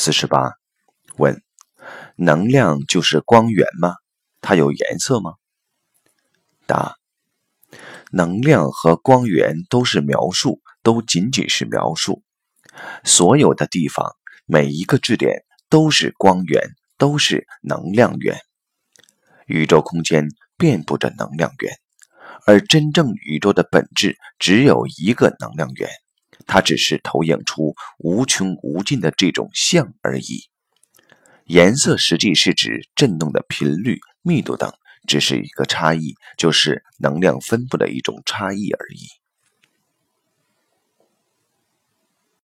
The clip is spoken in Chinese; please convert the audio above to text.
四十八，问：能量就是光源吗？它有颜色吗？答：能量和光源都是描述，都仅仅是描述。所有的地方，每一个质点都是光源，都是能量源。宇宙空间遍布着能量源，而真正宇宙的本质只有一个能量源。它只是投影出无穷无尽的这种像而已。颜色实际是指振动的频率、密度等，只是一个差异，就是能量分布的一种差异而已。